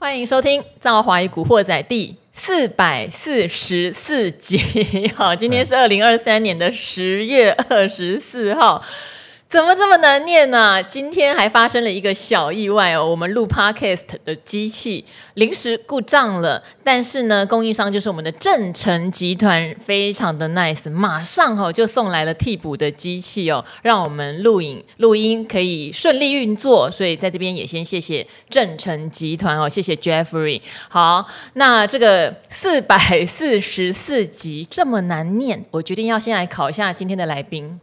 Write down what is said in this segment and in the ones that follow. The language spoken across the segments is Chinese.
欢迎收听《赵华与古惑仔》第四百四十四集。好，今天是二零二三年的十月二十四号。怎么这么难念呢、今天还发生了一个小意外哦，我们录 Podcast 的机器临时故障了。但是呢，供应商就是我们的正成集团，非常的 nice，马上、哦、就送来了替补的机器哦，让我们录影录音可以顺利运作。所以在这边也先谢谢正成集团哦，谢谢 Jeffrey。好，那这个四百四十四集这么难念，我决定要先来考一下今天的来宾。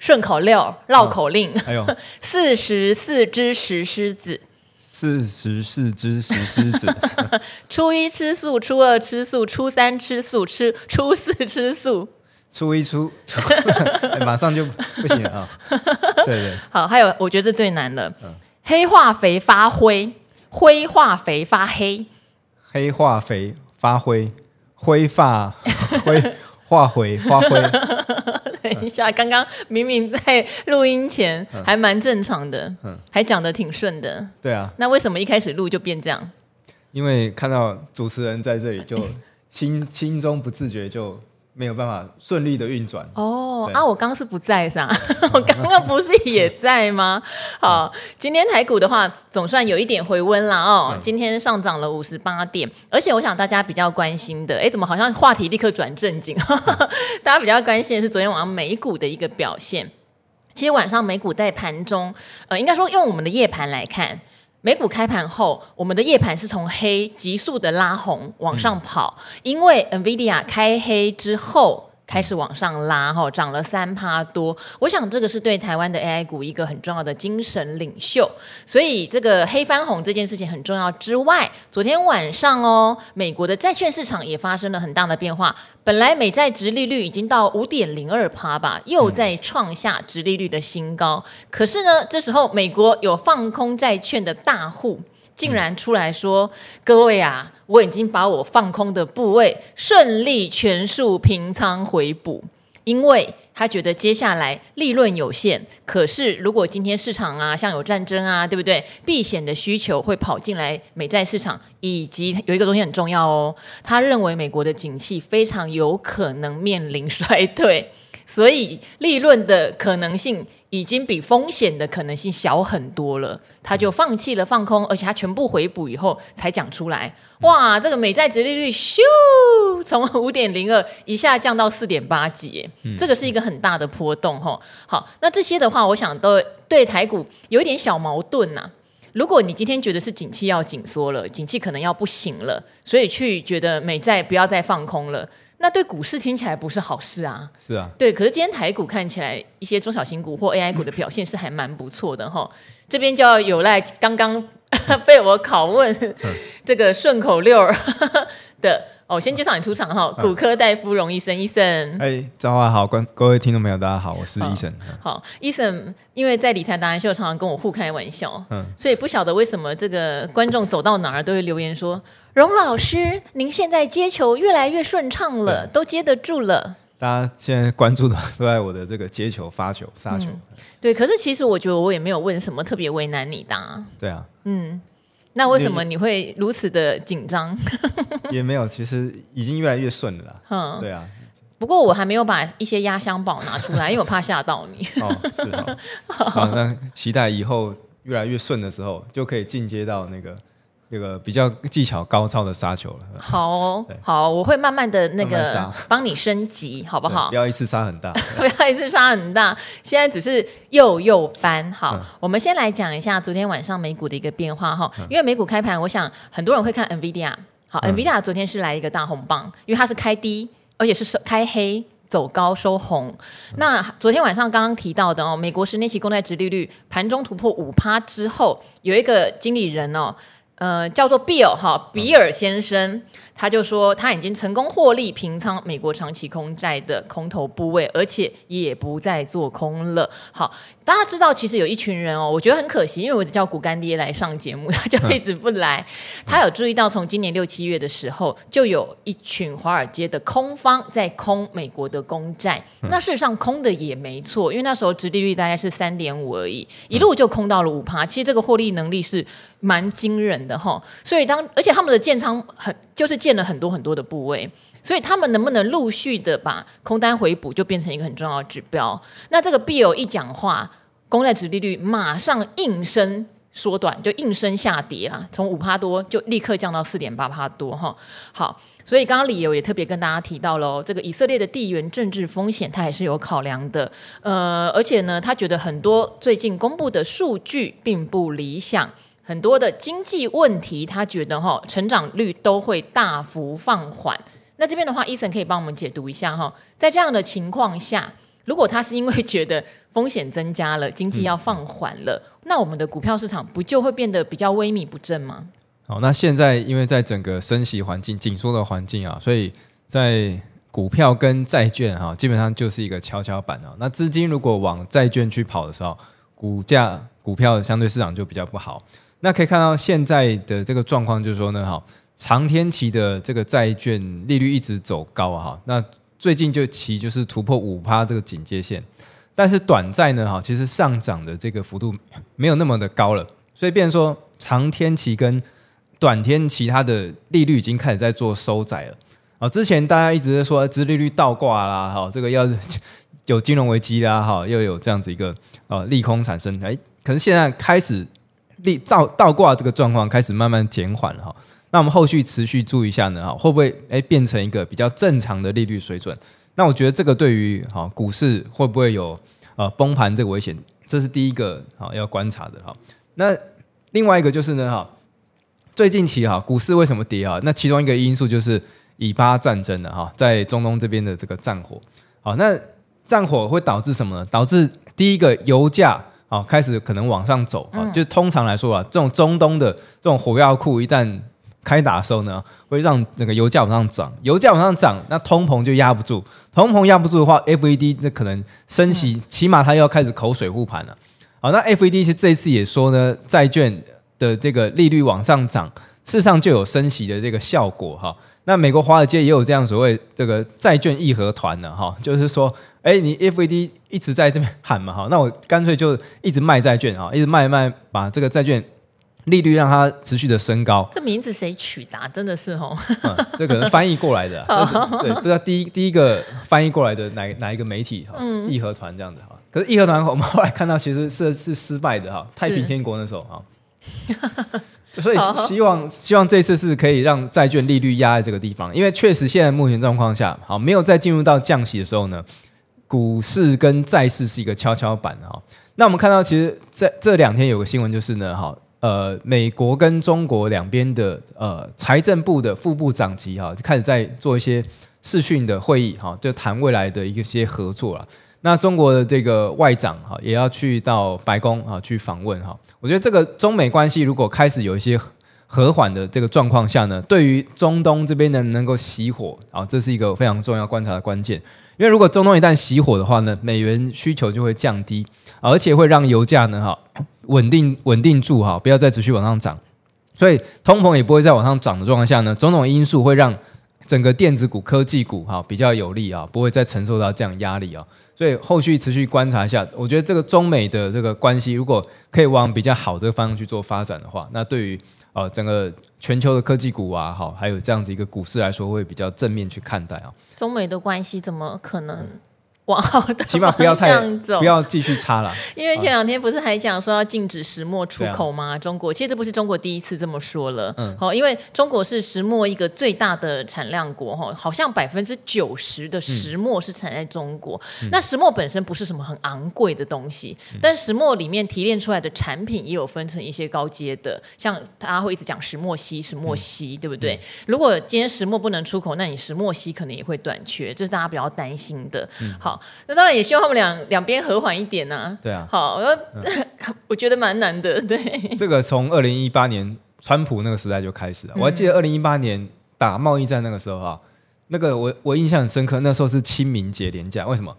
顺口溜、绕口令，还有 四十四只石狮子，四十四只石狮子。初一吃素，初二吃素，初三吃素，吃初四吃素。初一初，初哎、马上就不行了啊！对对，好，还有我觉得这最难了，嗯、黑化肥发灰，灰化肥发黑，黑化肥发灰，灰发灰。化肥发灰。等一下，刚刚明明在录音前还蛮正常的，嗯，还讲的挺顺的。对啊，那为什么一开始录就变这样？因为看到主持人在这里，就心心中不自觉就。没有办法顺利的运转哦啊！我刚刚是不在是吧？我刚刚不是也在吗？好，今天台股的话，总算有一点回温了哦。今天上涨了五十八点，而且我想大家比较关心的，哎，怎么好像话题立刻转正经？大家比较关心的是昨天晚上美股的一个表现。其实晚上美股在盘中，呃，应该说用我们的夜盘来看。美股开盘后，我们的夜盘是从黑急速的拉红往上跑，因为 NVIDIA 开黑之后。开始往上拉，哈，涨了三趴多。我想这个是对台湾的 AI 股一个很重要的精神领袖。所以这个黑翻红这件事情很重要之外，昨天晚上哦，美国的债券市场也发生了很大的变化。本来美债殖利率已经到五点零二趴吧，又在创下殖利率的新高。可是呢，这时候美国有放空债券的大户。竟然出来说：“各位啊，我已经把我放空的部位顺利全数平仓回补，因为他觉得接下来利润有限。可是如果今天市场啊，像有战争啊，对不对？避险的需求会跑进来美债市场，以及有一个东西很重要哦，他认为美国的景气非常有可能面临 衰退，所以利润的可能性。”已经比风险的可能性小很多了，他就放弃了放空，而且他全部回补以后才讲出来。哇，这个美债殖利率咻，从五点零二一下降到四点八几，嗯，这个是一个很大的波动哈。好，那这些的话，我想都对台股有一点小矛盾呐，啊。如果你今天觉得是景气要紧缩了，景气可能要不行了，所以去觉得美债不要再放空了。那对股市听起来不是好事啊！是啊，对。可是今天台股看起来，一些中小型股或 AI 股的表现是还蛮不错的哈。这边就要有赖刚刚被我拷问这个顺口溜的哦。先介绍你出场哈，骨科大夫荣医生，医生。哎，早上好，观各位听众朋友，大家好，我是医生。好，医生，因为在理财达人秀常常跟我互开玩笑，嗯，所以不晓得为什么这个观众走到哪儿都会留言说。荣老师，您现在接球越来越顺畅了，都接得住了。大家现在关注的都在我的这个接球、发球、杀球、嗯。对，可是其实我觉得我也没有问什么特别为难你的、啊。对啊，嗯，那为什么你会如此的紧张？也没有，其实已经越来越顺了啦。嗯，对啊。不过我还没有把一些压箱宝拿出来，因为我怕吓到你。哦，是哦。好，那期待以后越来越顺的时候，就可以进阶到那个。这个比较技巧高超的杀球了。好哦，好，我会慢慢的那个帮你升级，好不好？不 要一次杀很大，不要一次杀很大。现在只是又又翻。好，嗯、我们先来讲一下昨天晚上美股的一个变化哈。因为美股开盘，我想很多人会看 NVIDIA。好、嗯、NVIDIA 昨天是来一个大红棒，因为它是开低，而且是开黑走高收红。嗯、那昨天晚上刚刚提到的哦，美国十年期公债殖利率盘中突破五趴之后，有一个经理人哦。呃，叫做 Bill 哈，比尔先生。他就说他已经成功获利平仓美国长期空债的空头部位，而且也不再做空了。好，大家知道其实有一群人哦，我觉得很可惜，因为我叫股干爹来上节目，他就一直不来。他有注意到从今年六七月的时候，就有一群华尔街的空方在空美国的公债。那事实上空的也没错，因为那时候殖利率大概是三点五而已，一路就空到了五趴。其实这个获利能力是蛮惊人的。哈，所以当而且他们的建仓很就是建了很多很多的部位，所以他们能不能陆续的把空单回补，就变成一个很重要的指标。那这个 B 友一讲话，公债殖利率马上应声缩短，就应声下跌啊，从五趴多就立刻降到四点八趴多哈。好。所以刚刚理由也特别跟大家提到喽，这个以色列的地缘政治风险，他还是有考量的。呃，而且呢，他觉得很多最近公布的数据并不理想，很多的经济问题，他觉得哈，成长率都会大幅放缓。那这边的话，Eason 可以帮我们解读一下哈，在这样的情况下，如果他是因为觉得风险增加了，经济要放缓了，嗯、那我们的股票市场不就会变得比较萎靡不振吗？好，那现在因为在整个升息环境紧缩的环境啊，所以在股票跟债券哈，基本上就是一个跷跷板啊。那资金如果往债券去跑的时候，股价股票相对市场就比较不好。那可以看到现在的这个状况，就是说呢，哈，长天期的这个债券利率一直走高哈。那最近就期就是突破五趴这个警戒线，但是短债呢，哈，其实上涨的这个幅度 没有那么的高了，所以变说长天期跟短天期它的利率已经开始在做收窄了啊！之前大家一直在说资利率倒挂啦，哈，这个要有金融危机啦，哈，又有这样子一个呃利空产生，哎，可是现在开始利倒倒挂这个状况开始慢慢减缓了哈。那我们后续持续注意一下呢，哈，会不会哎变成一个比较正常的利率水准？那我觉得这个对于哈股市会不会有呃崩盘这个危险，这是第一个哈要观察的哈。那另外一个就是呢，哈。最近期哈，股市为什么跌啊？那其中一个因素就是以巴战争的哈，在中东这边的这个战火。好，那战火会导致什么呢？导致第一个油价啊开始可能往上走啊。就通常来说啊，这种中东的这种火药库一旦开打的时候呢，会让整个油价往上涨。油价往上涨，那通膨就压不住。通膨压不住的话，FED 那可能升息，起码它要开始口水护盘了。好，那 FED 其实这次也说呢，债券。的这个利率往上涨，事实上就有升息的这个效果哈。那美国华尔街也有这样所谓这个债券义和团呢哈，就是说，哎，你 FED 一直在这边喊嘛哈，那我干脆就一直卖债券啊，一直卖卖，把这个债券利率让它持续的升高。这名字谁取的？真的是哦、嗯，这可能翻译过来的，对，不知道第一第一个翻译过来的哪哪一个媒体哈，义和团这样子哈。可是义和团我们后来看到其实是是失败的哈，太平天国那时候哈。所以希望希望这次是可以让债券利率压在这个地方，因为确实现在目前状况下，好，没有再进入到降息的时候呢，股市跟债市是一个跷跷板哈。那我们看到，其实在这两天有个新闻就是呢，哈，呃，美国跟中国两边的呃财政部的副部长级哈，就开始在做一些视讯的会议哈，就谈未来的一些合作了。那中国的这个外长哈也要去到白宫啊去访问哈，我觉得这个中美关系如果开始有一些和缓的这个状况下呢，对于中东这边能能够熄火啊，这是一个非常重要观察的关键。因为如果中东一旦熄火的话呢，美元需求就会降低，而且会让油价呢哈稳定稳定住哈，不要再持续往上涨，所以通膨也不会再往上涨的状况下呢，种种因素会让整个电子股、科技股哈比较有利啊，不会再承受到这样压力啊。所以后续持续观察一下，我觉得这个中美的这个关系，如果可以往比较好的方向去做发展的话，那对于呃整个全球的科技股啊，好，还有这样子一个股市来说，会比较正面去看待啊。中美的关系怎么可能？往好的起码不要太不要继续差了。因为前两天不是还讲说要禁止石墨出口吗？中国其实这不是中国第一次这么说了。嗯，好，因为中国是石墨一个最大的产量国哈，好像百分之九十的石墨是产在中国。那石墨本身不是什么很昂贵的东西，但石墨里面提炼出来的产品也有分成一些高阶的，像大家会一直讲石墨烯、石墨烯，对不对？如果今天石墨不能出口，那你石墨烯可能也会短缺，这是大家比较担心的。好。那当然也希望他们两两边和缓一点呐、啊。对啊，好，我、嗯、我觉得蛮难的。对，这个从二零一八年川普那个时代就开始了。我还记得二零一八年打贸易战那个时候哈，那个我我印象很深刻。那时候是清明节连假，为什么？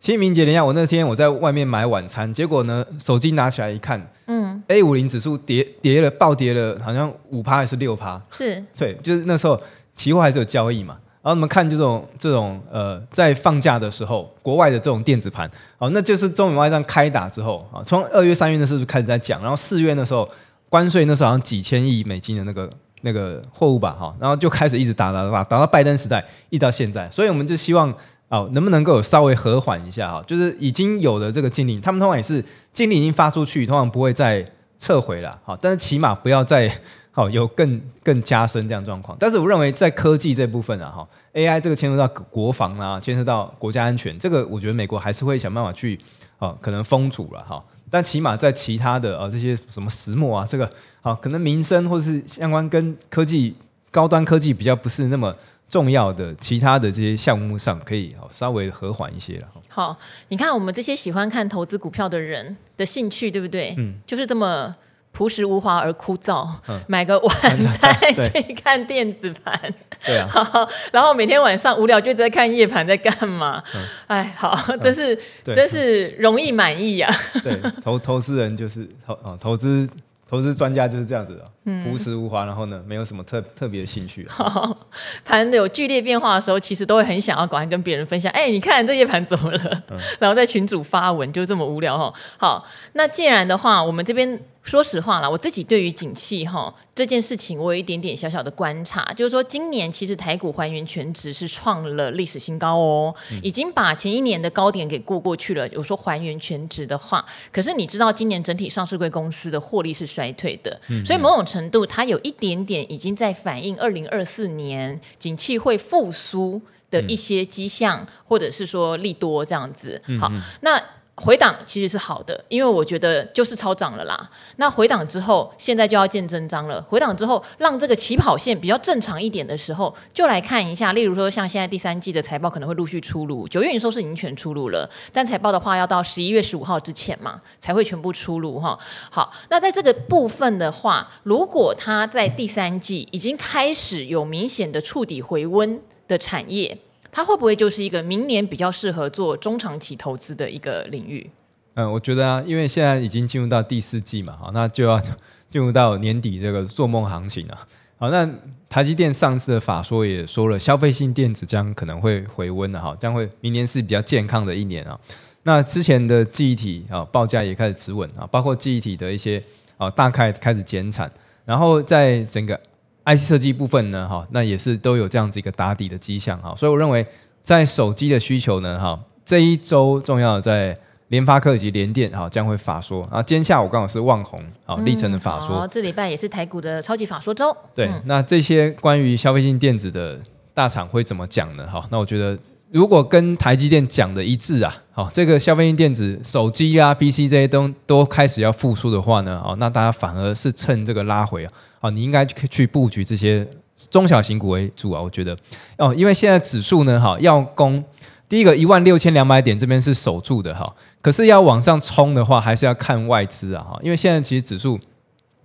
清明节连假，我那天我在外面买晚餐，结果呢，手机拿起来一看，嗯，A 五零指数跌跌了，暴跌了，好像五趴还是六趴？是，对，就是那时候期货还是有交易嘛。然后我们看这种这种呃，在放假的时候，国外的这种电子盘，哦，那就是中美贸易战开打之后啊，从二月三月的时候就开始在讲，然后四月的时候关税那时候好像几千亿美金的那个那个货物吧，哈，然后就开始一直打打打打到拜登时代，一直到现在，所以我们就希望哦，能不能够稍微和缓一下哈，就是已经有的这个禁令，他们通常也是禁令已经发出去，通常不会再撤回了，好，但是起码不要再好有更更加深这样状况。但是我认为在科技这部分啊，哈，AI 这个牵涉到国防啊，牵涉到国家安全，这个我觉得美国还是会想办法去啊，可能封堵了哈。但起码在其他的啊这些什么石墨啊，这个好可能民生或者是相关跟科技高端科技比较不是那么重要的其他的这些项目上，可以好稍微和缓一些了。好，你看我们这些喜欢看投资股票的人的兴趣，对不对？嗯，就是这么朴实无华而枯燥。嗯，买个晚餐去看电子盘，对啊。然后每天晚上无聊就在看夜盘，在干嘛？嗯，哎，好，真是真是容易满意呀。对，投投资人就是投啊投资。投资专家就是这样子的，朴实无华，然后呢，没有什么特特别的兴趣。盘有剧烈变化的时候，其实都会很想要赶快跟别人分享。哎，你看这些盘怎么了？嗯、然后在群主发文，就这么无聊哈。好，那既然的话，我们这边。说实话啦，我自己对于景气哈这件事情，我有一点点小小的观察，就是说今年其实台股还原全值是创了历史新高哦，嗯、已经把前一年的高点给过过去了。有说还原全值的话，可是你知道今年整体上市贵公司的获利是衰退的，嗯、所以某种程度它有一点点已经在反映二零二四年景气会复苏的一些迹象，嗯、或者是说利多这样子。好，嗯、那。回档其实是好的，因为我觉得就是超涨了啦。那回档之后，现在就要见真章了。回档之后，让这个起跑线比较正常一点的时候，就来看一下。例如说，像现在第三季的财报可能会陆续出炉，九月营收是已经全出炉了，但财报的话要到十一月十五号之前嘛，才会全部出炉哈。好，那在这个部分的话，如果它在第三季已经开始有明显的触底回温的产业。它会不会就是一个明年比较适合做中长期投资的一个领域？嗯，我觉得啊，因为现在已经进入到第四季嘛，好，那就要 进入到年底这个做梦行情啊。好，那台积电上次的法说也说了，消费性电子将可能会回温的哈，将会明年是比较健康的一年啊。那之前的记忆体啊报价也开始持稳啊，包括记忆体的一些啊大概开始减产，然后在整个。IC 设计部分呢，哈，那也是都有这样子一个打底的迹象，哈，所以我认为在手机的需求呢，哈，这一周重要的在联发科以及联电，哈，将会法说，啊，今天下午刚好是旺宏，啊，力成的法说，这礼拜也是台股的超级法说周，对，嗯、那这些关于消费性电子的大厂会怎么讲呢？哈，那我觉得。如果跟台积电讲的一致啊，好，这个消费性电子、手机啊、PC 这些都都开始要复苏的话呢，哦，那大家反而是趁这个拉回啊，哦，你应该去去布局这些中小型股为主啊，我觉得哦，因为现在指数呢，哈，要攻第一个一万六千两百点这边是守住的哈，可是要往上冲的话，还是要看外资啊，哈，因为现在其实指数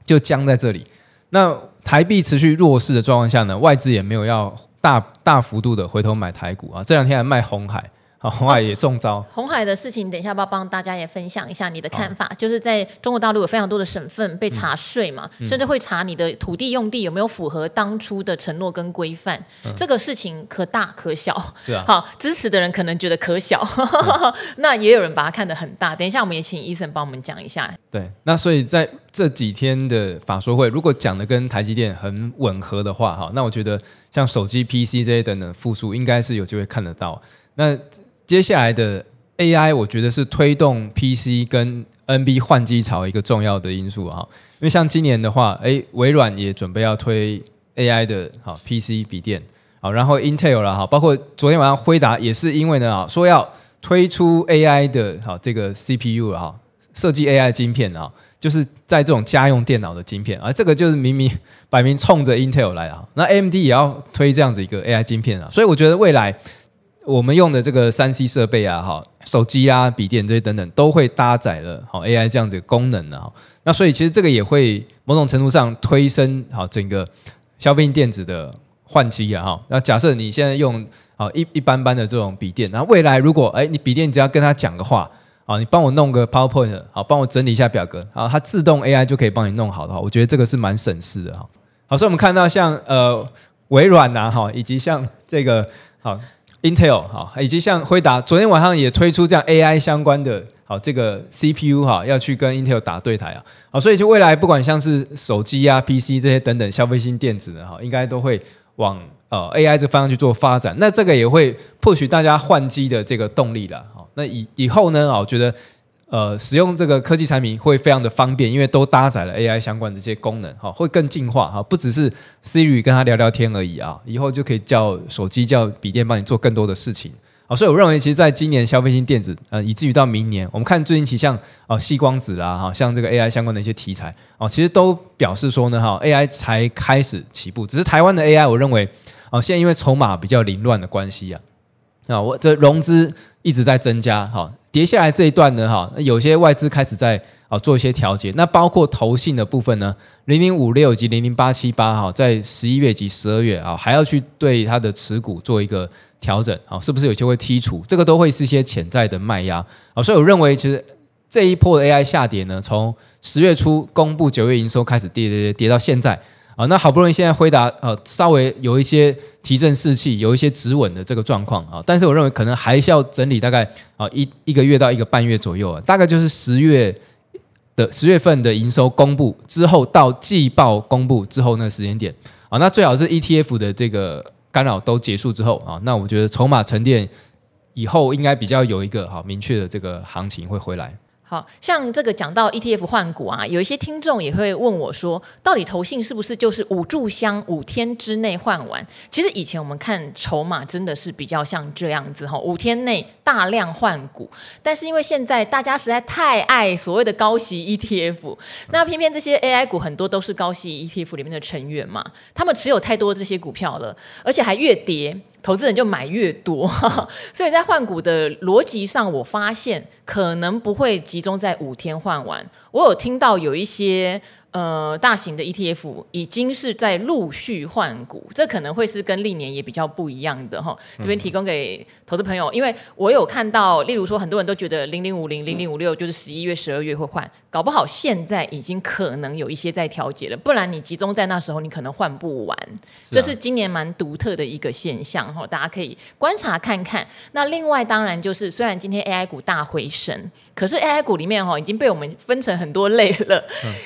就僵在这里，那台币持续弱势的状况下呢，外资也没有要。大大幅度的回头买台股啊，这两天还卖红海。鸿海也中招，红海的事情，等一下要不要帮大家也分享一下你的看法？哦、就是在中国大陆有非常多的省份被查税嘛，嗯、甚至会查你的土地用地有没有符合当初的承诺跟规范。嗯、这个事情可大可小，是啊。好，支持的人可能觉得可小，嗯、那也有人把它看得很大。等一下，我们也请 Eason 帮我们讲一下。对，那所以在这几天的法说会，如果讲的跟台积电很吻合的话，哈，那我觉得像手机、PC 这些等等复苏，应该是有机会看得到。那接下来的 AI，我觉得是推动 PC 跟 NB 换机潮一个重要的因素啊。因为像今年的话，哎，微软也准备要推 AI 的哈 PC 笔电，好，然后 Intel 了哈，包括昨天晚上辉达也是因为呢啊，说要推出 AI 的哈这个 CPU 了哈，设计 AI 晶片啊，就是在这种家用电脑的晶片啊，这个就是明明 摆明冲着 Intel 来啊。那 AMD 也要推这样子一个 AI 晶片啊，所以我觉得未来。我们用的这个三 C 设备啊，哈，手机啊、笔电这些等等，都会搭载了好 AI 这样子的功能的啊。那所以其实这个也会某种程度上推升好整个消费性电子的换机啊，哈。那假设你现在用啊一一般般的这种笔电，那未来如果哎你笔电只要跟他讲个话啊，你帮我弄个 PowerPoint，好，帮我整理一下表格，好，它自动 AI 就可以帮你弄好的话，我觉得这个是蛮省事的哈。好，所以我们看到像呃微软呐，哈，以及像这个好。Intel 好，以及像辉达，昨天晚上也推出这样 AI 相关的好这个 CPU 哈要去跟 Intel 打对台啊，好，所以就未来不管像是手机啊、PC 这些等等消费性电子的哈，应该都会往呃 AI 这方向去做发展。那这个也会 push 大家换机的这个动力了。好，那以以后呢，我觉得。呃，使用这个科技产品会非常的方便，因为都搭载了 AI 相关的这些功能，哈，会更进化哈，不只是 Siri 跟他聊聊天而已啊，以后就可以叫手机、叫笔电帮你做更多的事情，啊，所以我认为，其实，在今年消费性电子，呃，以至于到明年，我们看最近期像啊，矽光子啊，哈，像这个 AI 相关的一些题材，哦，其实都表示说呢，哈，AI 才开始起步，只是台湾的 AI，我认为，哦，现在因为筹码比较凌乱的关系啊，啊，我这融资一直在增加，哈。跌下来这一段呢，哈，有些外资开始在啊做一些调节，那包括投信的部分呢，零零五六及零零八七八哈，在十一月及十二月啊，还要去对它的持股做一个调整啊，是不是有些会剔除？这个都会是一些潜在的卖压啊，所以我认为其实这一波的 AI 下跌呢，从十月初公布九月营收开始跌跌跌跌到现在。啊，那好不容易现在回答呃稍微有一些提振士气，有一些止稳的这个状况啊，但是我认为可能还是要整理大概啊一一个月到一个半月左右啊，大概就是十月的十月份的营收公布之后到季报公布之后那个时间点啊，那最好是 ETF 的这个干扰都结束之后啊，那我觉得筹码沉淀以后应该比较有一个好明确的这个行情会回来。好像这个讲到 ETF 换股啊，有一些听众也会问我说，到底投信是不是就是五炷香五天之内换完？其实以前我们看筹码真的是比较像这样子哈，五天内大量换股。但是因为现在大家实在太爱所谓的高息 ETF，那偏偏这些 AI 股很多都是高息 ETF 里面的成员嘛，他们持有太多这些股票了，而且还越跌。投资人就买越多，所以在换股的逻辑上，我发现可能不会集中在五天换完。我有听到有一些。呃，大型的 ETF 已经是在陆续换股，这可能会是跟历年也比较不一样的哈。这边提供给投资朋友，因为我有看到，例如说很多人都觉得零零五零、零零五六就是十一月、十二月会换，搞不好现在已经可能有一些在调节了，不然你集中在那时候，你可能换不完。这是今年蛮独特的一个现象哈，大家可以观察看看。那另外当然就是，虽然今天 AI 股大回升，可是 AI 股里面哈已经被我们分成很多类了，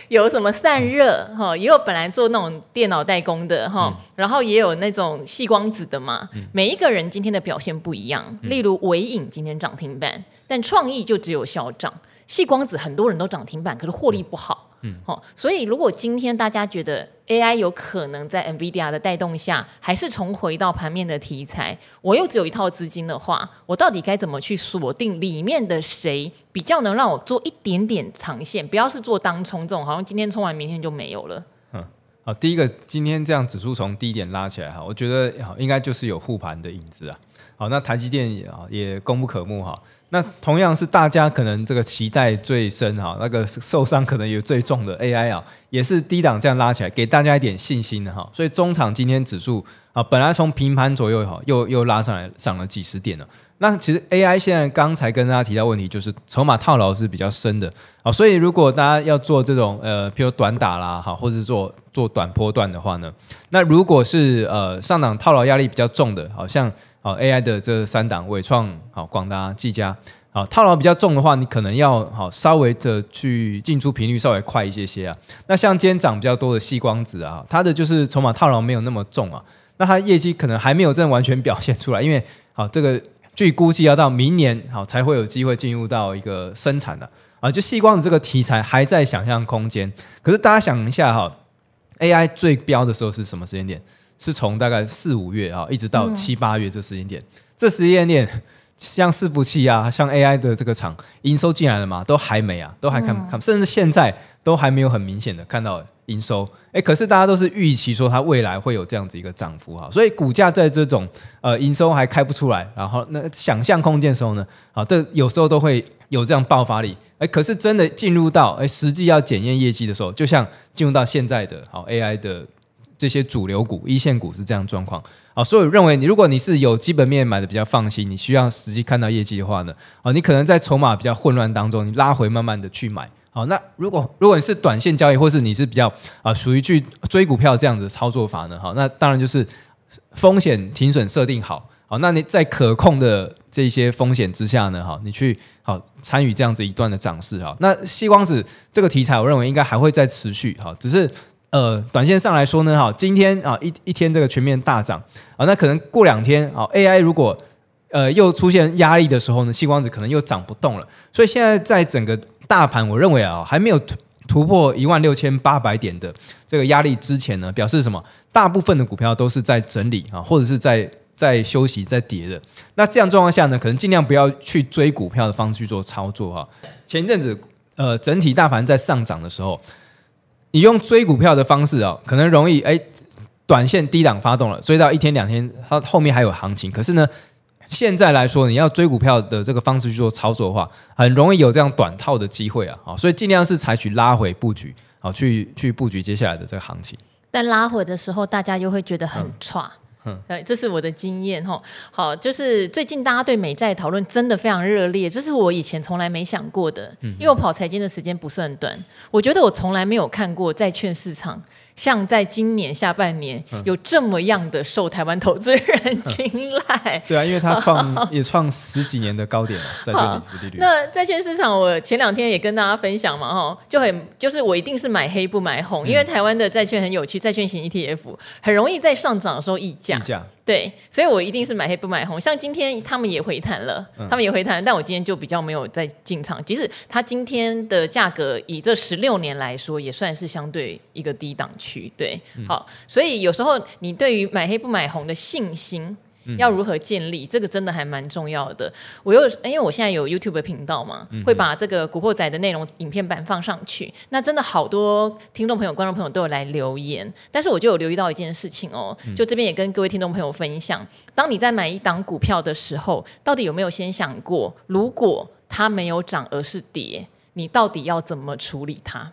有什么？散热哈，也有本来做那种电脑代工的哈，嗯、然后也有那种细光子的嘛。嗯、每一个人今天的表现不一样，例如伟影今天涨停板，但创意就只有小涨。细光子很多人都涨停板，可是获利不好。嗯，好，所以如果今天大家觉得 AI 有可能在 NVIDIA 的带动下，还是重回到盘面的题材，我又只有一套资金的话，我到底该怎么去锁定里面的谁比较能让我做一点点长线，不要是做当冲这种，好像今天冲完明天就没有了。嗯，好，第一个今天这样指数从低点拉起来哈，我觉得应该就是有护盘的影子啊。好，那台积电也也功不可没哈。那同样是大家可能这个期待最深哈，那个受伤可能也最重的 AI 啊，也是低档这样拉起来，给大家一点信心的哈。所以中场今天指数啊，本来从平盘左右哈，又又拉上来，涨了几十点了。那其实 AI 现在刚才跟大家提到问题，就是筹码套牢是比较深的啊。所以如果大家要做这种呃，譬如短打啦哈，或者是做做短波段的话呢，那如果是呃上档套牢压力比较重的，好像。好，AI 的这三档，纬创、好广达、技嘉，好套牢比较重的话，你可能要好稍微的去进出频率稍微快一些些啊。那像今天涨比较多的矽光子啊，它的就是筹码套牢没有那么重啊，那它业绩可能还没有真的完全表现出来，因为好这个据估计要到明年好才会有机会进入到一个生产的啊，就矽光子这个题材还在想象空间。可是大家想一下哈，AI 最飙的时候是什么时间点？是从大概四五月啊，一直到七八月这时间点，嗯、这时间点像伺服器啊，像 AI 的这个厂营收进来了吗？都还没啊，都还看不看，甚至现在都还没有很明显的看到营收。哎，可是大家都是预期说它未来会有这样子一个涨幅哈，所以股价在这种呃营收还开不出来，然后那想象空间的时候呢，啊，这有时候都会有这样爆发力。哎，可是真的进入到哎实际要检验业绩的时候，就像进入到现在的好 AI 的。这些主流股、一线股是这样状况。啊，所以认为你如果你是有基本面买的比较放心，你需要实际看到业绩的话呢，啊，你可能在筹码比较混乱当中，你拉回慢慢的去买，好，那如果如果你是短线交易，或是你是比较啊属于去追股票这样子操作法呢，好，那当然就是风险停损设定好。好，那你在可控的这些风险之下呢，哈，你去好参与这样子一段的涨势哈。那矽光子这个题材，我认为应该还会再持续哈，只是呃，短线上来说呢，哈，今天啊一一天这个全面大涨啊，那可能过两天啊，AI 如果呃又出现压力的时候呢，细光子可能又涨不动了。所以现在在整个大盘，我认为啊，还没有突突破一万六千八百点的这个压力之前呢，表示什么？大部分的股票都是在整理啊，或者是在。在休息，在跌的，那这样状况下呢，可能尽量不要去追股票的方式去做操作哈。前一阵子，呃，整体大盘在上涨的时候，你用追股票的方式啊，可能容易哎，短线低档发动了，追到一天两天，它后面还有行情。可是呢，现在来说，你要追股票的这个方式去做操作的话，很容易有这样短套的机会啊。好，所以尽量是采取拉回布局，好，去去布局接下来的这个行情。但拉回的时候，大家又会觉得很差。嗯对，这是我的经验哈。好，就是最近大家对美债讨论真的非常热烈，这是我以前从来没想过的。因为我跑财经的时间不算短，我觉得我从来没有看过债券市场。像在今年下半年有这么样的受台湾投资人青睐，对啊，因为他创 也创十几年的高点了，债券利率。那债券市场，我前两天也跟大家分享嘛，哈，就很就是我一定是买黑不买红，因为台湾的债券很有趣，债券型 ETF 很容易在上涨的时候溢价。对，所以我一定是买黑不买红。像今天他们也回弹了，他们也回弹，但我今天就比较没有再进场。即使它今天的价格以这十六年来说，也算是相对一个低档区。对，好，所以有时候你对于买黑不买红的信心。要如何建立？这个真的还蛮重要的。我又因为我现在有 YouTube 频道嘛，会把这个古惑仔的内容影片版放上去。那真的好多听众朋友、观众朋友都有来留言，但是我就有留意到一件事情哦，就这边也跟各位听众朋友分享：当你在买一档股票的时候，到底有没有先想过，如果它没有涨而是跌，你到底要怎么处理它？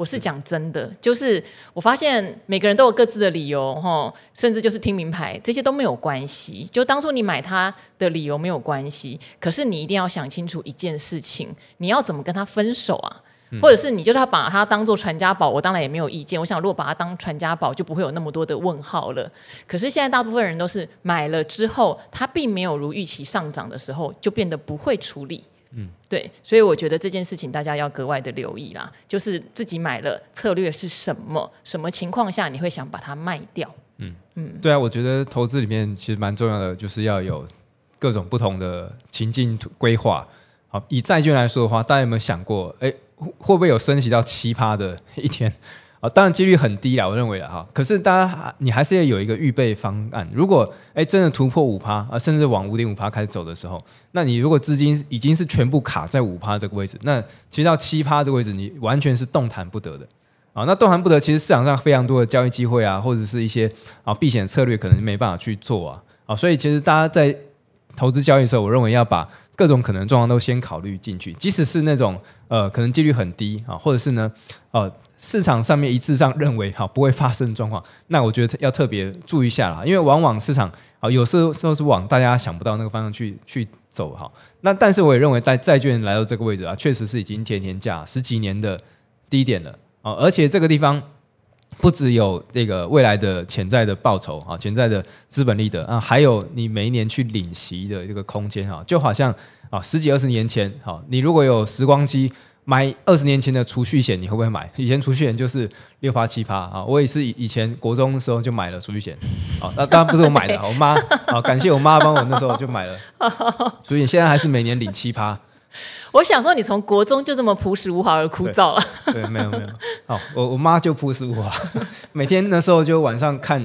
我是讲真的，就是我发现每个人都有各自的理由，哈，甚至就是听名牌，这些都没有关系。就当初你买它的理由没有关系，可是你一定要想清楚一件事情，你要怎么跟他分手啊？或者是你就是要把它当做传家宝，我当然也没有意见。我想如果把它当传家宝，就不会有那么多的问号了。可是现在大部分人都是买了之后，它并没有如预期上涨的时候，就变得不会处理。嗯，对，所以我觉得这件事情大家要格外的留意啦，就是自己买了策略是什么，什么情况下你会想把它卖掉？嗯嗯，对啊，我觉得投资里面其实蛮重要的，就是要有各种不同的情境规划。好，以债券来说的话，大家有没有想过，哎，会不会有升息到奇葩的一天？啊，当然几率很低啦，我认为的哈。可是大家你还是要有一个预备方案。如果哎真的突破五趴啊，甚至往五点五趴开始走的时候，那你如果资金已经是全部卡在五趴这个位置，那其实到七趴这个位置，你完全是动弹不得的啊。那动弹不得，其实市场上非常多的交易机会啊，或者是一些啊避险策略，可能没办法去做啊。啊，所以其实大家在投资交易的时候，我认为要把各种可能状况都先考虑进去，即使是那种呃可能几率很低啊，或者是呢呃。市场上面一致上认为哈不会发生状况，那我觉得要特别注意一下了，因为往往市场啊有时候时候是往大家想不到那个方向去去走哈。那但是我也认为在债券来到这个位置啊，确实是已经天天价十几年的低点了啊，而且这个地方不只有这个未来的潜在的报酬啊，潜在的资本利得啊，还有你每一年去领息的这个空间哈，就好像啊十几二十年前哈，你如果有时光机。买二十年前的储蓄险，你会不会买？以前储蓄险就是六趴七趴啊，我也是以以前国中的时候就买了储蓄险，啊，那当然不是我买的，我妈啊，感谢我妈帮我那时候就买了，所以现在还是每年领七趴。我想说，你从国中就这么朴实无华而枯燥了？对，没有没有，好，我我妈就朴实无华，每天那时候就晚上看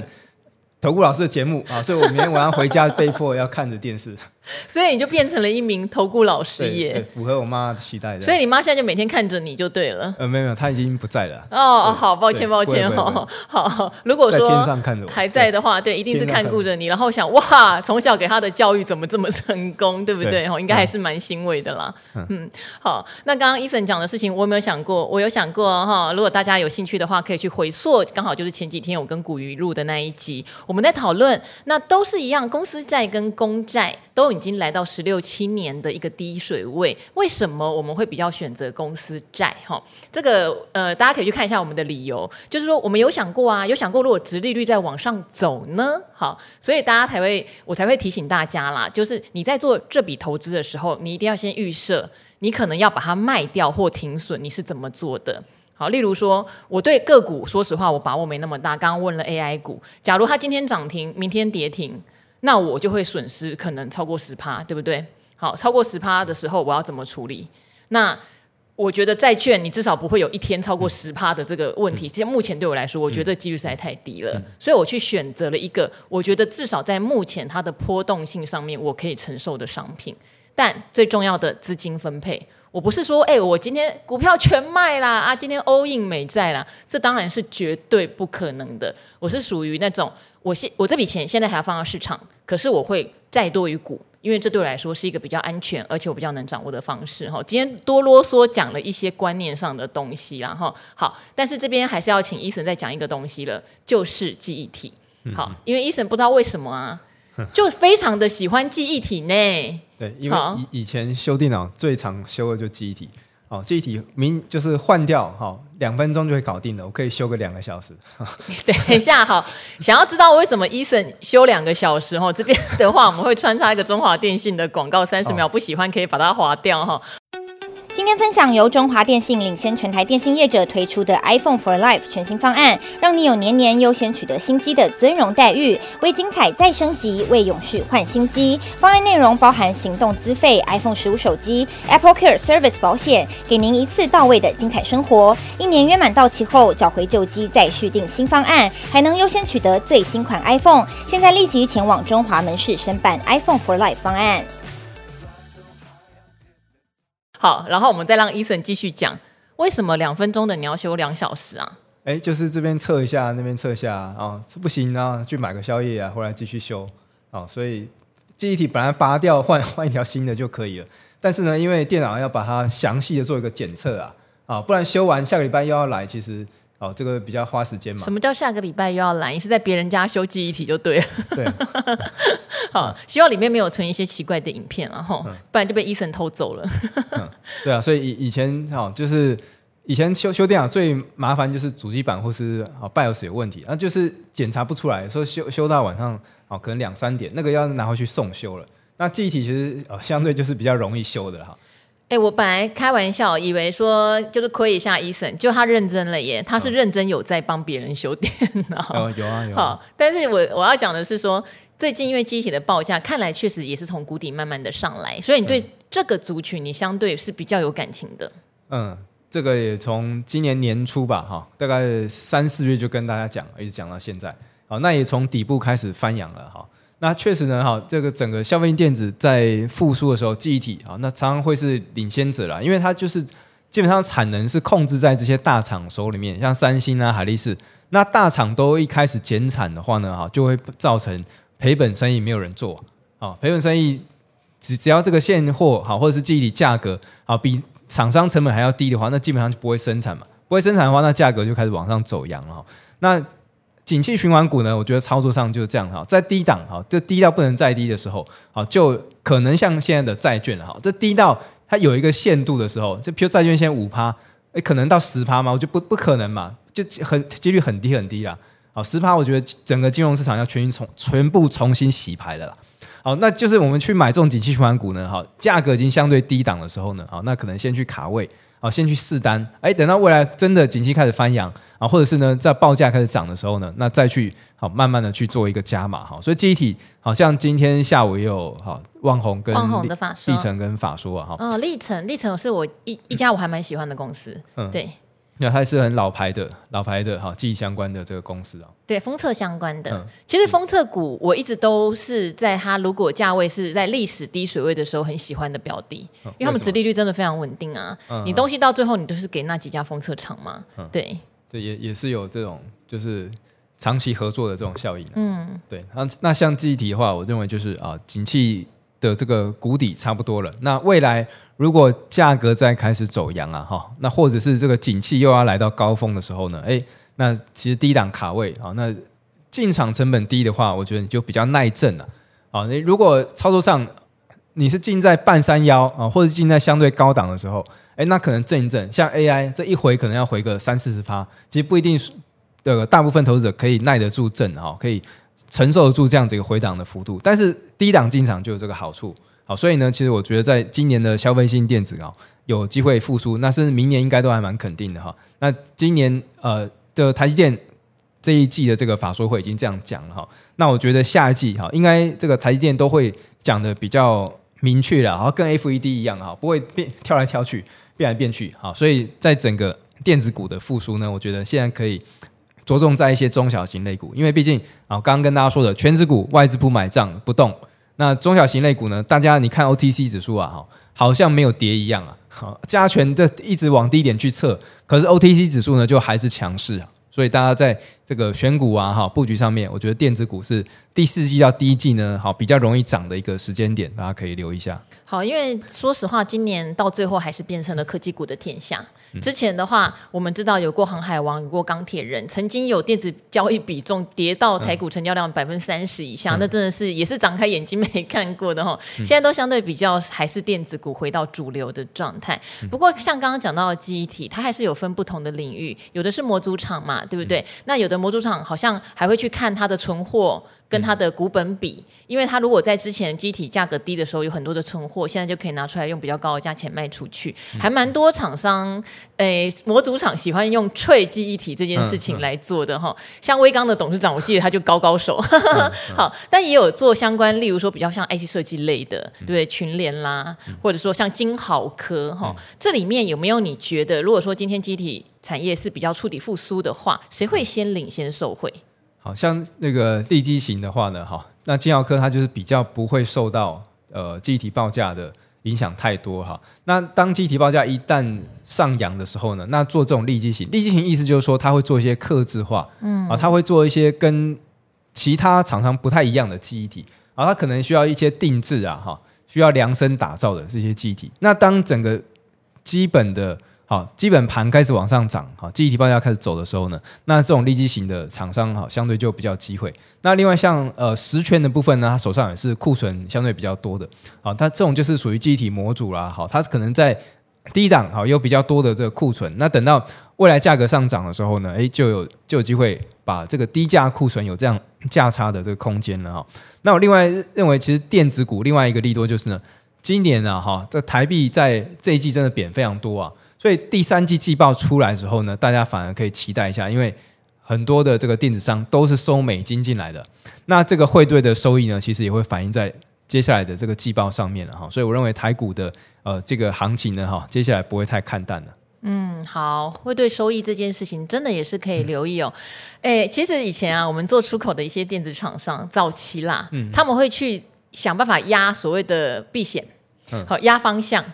投顾老师的节目啊，所以我每天晚上回家被迫要看着电视。所以你就变成了一名投顾老师耶，符合我妈的期待的。所以你妈现在就每天看着你就对了。呃，没有没有，她已经不在了。哦，好，抱歉抱歉哈。好，如果说还在的话，对，一定是看顾着你，然后想哇，从小给她的教育怎么这么成功，对不对？哦，应该还是蛮欣慰的啦。嗯，好，那刚刚 Eason 讲的事情，我有没有想过？我有想过哈。如果大家有兴趣的话，可以去回溯，刚好就是前几天我跟古鱼录的那一集，我们在讨论，那都是一样，公司债跟公债都已经来到十六七年的一个低水位，为什么我们会比较选择公司债？哈，这个呃，大家可以去看一下我们的理由，就是说我们有想过啊，有想过如果殖利率再往上走呢？好，所以大家才会我才会提醒大家啦，就是你在做这笔投资的时候，你一定要先预设，你可能要把它卖掉或停损，你是怎么做的？好，例如说，我对个股说实话，我把握没那么大。刚刚问了 AI 股，假如它今天涨停，明天跌停，那我就会损失可能超过十趴，对不对？好，超过十趴的时候，我要怎么处理？那我觉得债券你至少不会有一天超过十趴的这个问题。其实目前对我来说，我觉得几率实在太低了，所以我去选择了一个我觉得至少在目前它的波动性上面我可以承受的商品。但最重要的资金分配。我不是说，哎、欸，我今天股票全卖啦，啊，今天 all in 美债啦，这当然是绝对不可能的。我是属于那种，我现我这笔钱现在还要放到市场，可是我会债多于股，因为这对我来说是一个比较安全，而且我比较能掌握的方式。哈，今天多啰嗦讲了一些观念上的东西，然后好，但是这边还是要请 Eason 再讲一个东西了，就是记忆体。好，因为 Eason 不知道为什么啊，就非常的喜欢记忆体呢。对，因为以以前修电脑最常修的就记忆体，哦，这一题明就是换掉，好、哦，两分钟就会搞定了，我可以修个两个小时。等一下，好，想要知道为什么 Eason 修两个小时？哈、哦，这边的话我们会穿插一个中华电信的广告，三十秒，不喜欢可以把它划掉，哈、哦。今天分享由中华电信领先全台电信业者推出的 iPhone for Life 全新方案，让你有年年优先取得新机的尊荣待遇，为精彩再升级，为永续换新机。方案内容包含行动资费、iPhone 十五手机、Apple Care Service 保险，给您一次到位的精彩生活。一年约满到期后，缴回旧机再续订新方案，还能优先取得最新款 iPhone。现在立即前往中华门市申办 iPhone for Life 方案。好，然后我们再让 Eason 继续讲，为什么两分钟的你要修两小时啊？哎，就是这边测一下，那边测一下啊，这、不行啊，去买个宵夜啊，回来继续修啊、所以记忆体本来拔掉换换一条新的就可以了，但是呢，因为电脑要把它详细的做一个检测啊，啊、不然修完下个礼拜又要来，其实。哦，这个比较花时间嘛。什么叫下个礼拜又要来？你是在别人家修记忆体就对了。对。好，希望里面没有存一些奇怪的影片，然后不然就被 Eason 偷走了。嗯、对啊，所以以以前哈、哦，就是以前修修电脑最麻烦就是主机板或是啊 BIOS 有问题，那就是检查不出来，说修修到晚上哦，可能两三点，那个要拿回去送修了。那记忆体其实哦相对就是比较容易修的哈。哎，我本来开玩笑，以为说就是亏一下 Eason，就他认真了耶，他是认真有在帮别人修电脑。哦，有啊有啊。好，但是我我要讲的是说，最近因为机体的报价，看来确实也是从谷底慢慢的上来，所以你对这个族群你相对是比较有感情的。嗯，这个也从今年年初吧，哈，大概三四月就跟大家讲，一直讲到现在，好，那也从底部开始翻扬了，哈。那确实呢，哈，这个整个消费电子在复苏的时候，记忆体啊，那常常会是领先者啦，因为它就是基本上产能是控制在这些大厂手里面，像三星啊、海力士，那大厂都一开始减产的话呢，哈，就会造成赔本生意，没有人做啊，赔本生意只只要这个现货好，或者是记忆体价格啊比厂商成本还要低的话，那基本上就不会生产嘛，不会生产的话，那价格就开始往上走扬了，那。景气循环股呢，我觉得操作上就是这样哈，在低档哈，就低到不能再低的时候，好，就可能像现在的债券哈，这低到它有一个限度的时候，就比如债券现在五趴，诶，可能到十趴吗？我觉得不不可能嘛，就很几率很低很低啦。好，十趴，我觉得整个金融市场要全新重全部重新洗牌了啦。好，那就是我们去买这种景气循环股呢，好，价格已经相对低档的时候呢，好，那可能先去卡位。好，先去试单，哎，等到未来真的景气开始翻扬啊，或者是呢，在报价开始涨的时候呢，那再去好慢慢的去做一个加码哈。所以记忆体好像今天下午也有好旺宏跟旺宏的法说，历程跟法说啊哈。哦，历程历程是我一一家我还蛮喜欢的公司，嗯，对。那它是很老牌的，老牌的哈，记忆相关的这个公司啊。对，封测相关的。嗯、其实封测股我一直都是在它如果价位是在历史低水位的时候很喜欢的标的，嗯、因为他们殖利率真的非常稳定啊。嗯、你东西到最后你都是给那几家封测厂嘛。嗯、对。对，也也是有这种就是长期合作的这种效应。嗯。对，那那像记忆体的话，我认为就是啊，景气的这个谷底差不多了。那未来。如果价格再开始走阳啊，哈，那或者是这个景气又要来到高峰的时候呢，诶，那其实低档卡位啊，那进场成本低的话，我觉得你就比较耐震了啊。你如果操作上你是进在半山腰啊，或者进在相对高档的时候，哎，那可能震一震，像 AI 这一回可能要回个三四十趴，其实不一定是的，大部分投资者可以耐得住震哈，可以承受得住这样子一个回档的幅度，但是低档进场就有这个好处。好，所以呢，其实我觉得在今年的消费性电子啊，有机会复苏，那甚至明年应该都还蛮肯定的哈。那今年呃的台积电这一季的这个法说会已经这样讲了哈。那我觉得下一季哈，应该这个台积电都会讲的比较明确了，然后跟 FED 一样哈，不会变跳来跳去，变来变去。好，所以在整个电子股的复苏呢，我觉得现在可以着重在一些中小型类股，因为毕竟啊，刚刚跟大家说的全资股外资不买账不动。那中小型类股呢？大家你看 OTC 指数啊，哈，好像没有跌一样啊，好，加权这一直往低点去测，可是 OTC 指数呢就还是强势啊，所以大家在这个选股啊，哈，布局上面，我觉得电子股是第四季到第一季呢，好，比较容易涨的一个时间点，大家可以留一下。好，因为说实话，今年到最后还是变成了科技股的天下。之前的话，我们知道有过航海王，有过钢铁人，曾经有电子交易比重跌到台股成交量百分之三十以下，嗯、那真的是也是长开眼睛没看过的哈。现在都相对比较还是电子股回到主流的状态。不过像刚刚讲到的记忆体，它还是有分不同的领域，有的是模组厂嘛，对不对？那有的模组厂好像还会去看它的存货。跟它的股本比，因为它如果在之前机体价格低的时候有很多的存货，现在就可以拿出来用比较高的价钱卖出去，还蛮多厂商诶模组厂喜欢用脆记忆体这件事情来做的哈。像威刚的董事长，我记得他就高高手，好，但也有做相关，例如说比较像 IT 设计类的，对群联啦，或者说像金豪科哈，这里面有没有你觉得，如果说今天机体产业是比较触底复苏的话，谁会先领先受惠？好像那个利基型的话呢，哈，那金豪科它就是比较不会受到呃记忆体报价的影响太多哈。那当记忆体报价一旦上扬的时候呢，那做这种利基型，利基型意思就是说它会做一些克制化，嗯啊，它会做一些跟其他厂商不太一样的记忆体，啊，它可能需要一些定制啊，哈，需要量身打造的这些记忆体。那当整个基本的好，基本盘开始往上涨，好，记忆体报价开始走的时候呢，那这种利基型的厂商，哈，相对就比较机会。那另外像呃实权的部分呢，它手上也是库存相对比较多的，好，它这种就是属于记忆体模组啦，好，它可能在低档，好，有比较多的这个库存。那等到未来价格上涨的时候呢，诶，就有就有机会把这个低价库存有这样价差的这个空间了哈。那我另外认为，其实电子股另外一个利多就是呢，今年啊，哈，这台币在这一季真的贬非常多啊。所以第三季季报出来之后呢，大家反而可以期待一下，因为很多的这个电子商都是收美金进来的，那这个汇兑的收益呢，其实也会反映在接下来的这个季报上面了哈。所以我认为台股的呃这个行情呢，哈，接下来不会太看淡了。嗯，好，汇兑收益这件事情真的也是可以留意哦。哎、嗯，其实以前啊，我们做出口的一些电子厂商早期啦，嗯，他们会去想办法压所谓的避险。好压方向，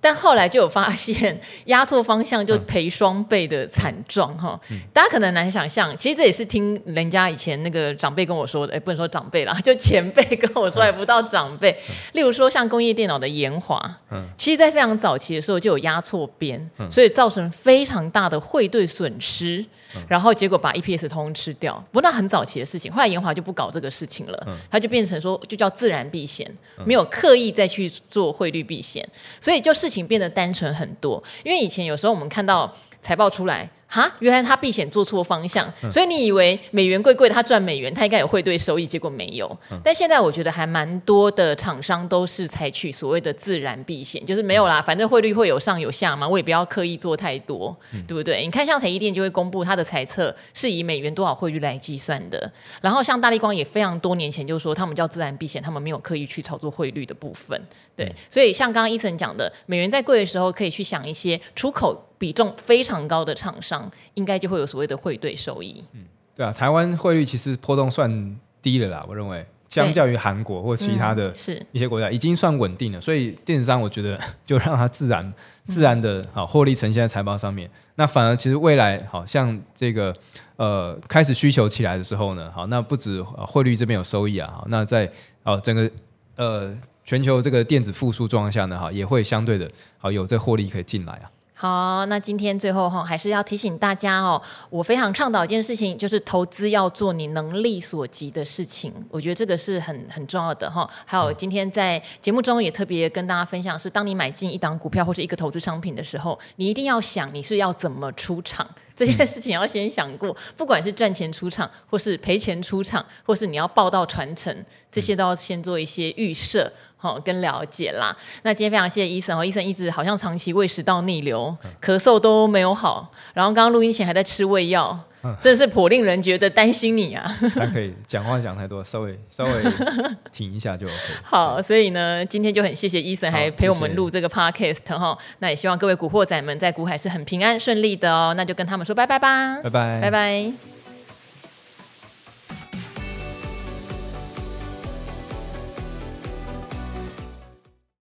但后来就有发现压错方向就赔双倍的惨状哈。大家可能难想象，其实这也是听人家以前那个长辈跟我说的，哎，不能说长辈啦，就前辈跟我说，还不到长辈。例如说像工业电脑的研华，嗯。其实在非常早期的时候就有压错边，所以造成非常大的汇兑损失。然后结果把 EPS 通通吃掉，不过那很早期的事情，后来延华就不搞这个事情了，它就变成说就叫自然避险，没有刻意再去做汇率避险，所以就事情变得单纯很多。因为以前有时候我们看到财报出来。哈，原来他避险做错方向，所以你以为美元贵贵的，他赚美元，他应该有汇兑收益，结果没有。但现在我觉得还蛮多的厂商都是采取所谓的自然避险，就是没有啦，反正汇率会有上有下嘛，我也不要刻意做太多，对不对？你看像台积电就会公布他的财测是以美元多少汇率来计算的，然后像大立光也非常多年前就说他们叫自然避险，他们没有刻意去操作汇率的部分，对。所以像刚刚 Eason 讲的，美元在贵的时候可以去想一些出口。比重非常高的厂商，应该就会有所谓的汇兑收益。嗯，对啊，台湾汇率其实波动算低了啦，我认为，相较于韩国或其他的一些国家，已经算稳定了。所以电子商，我觉得 就让它自然、自然的好获利呈现在财报上面。那反而其实未来，好像这个呃开始需求起来的时候呢，好，那不止汇率这边有收益啊，好，那在哦整个呃全球这个电子复苏状况下呢，哈，也会相对的好有这获利可以进来啊。好，那今天最后哈，还是要提醒大家哦，我非常倡导一件事情，就是投资要做你能力所及的事情。我觉得这个是很很重要的哈。还有今天在节目中也特别跟大家分享，是当你买进一档股票或是一个投资商品的时候，你一定要想你是要怎么出场。这件事情要先想过，不管是赚钱出场，或是赔钱出场，或是你要报到传承，这些都要先做一些预设，好跟了解啦。那今天非常谢谢医生哦，医生一直好像长期胃食道逆流，咳嗽都没有好，然后刚刚录音前还在吃胃药。真的是颇令人觉得担心你啊！还可以 讲话讲太多，稍微 稍微停一下就 OK。好，所以呢，今天就很谢谢 Eason 还陪我们录这个 Podcast 哈。那也希望各位古惑仔们在古海是很平安顺利的哦。那就跟他们说拜拜吧，拜拜，拜拜。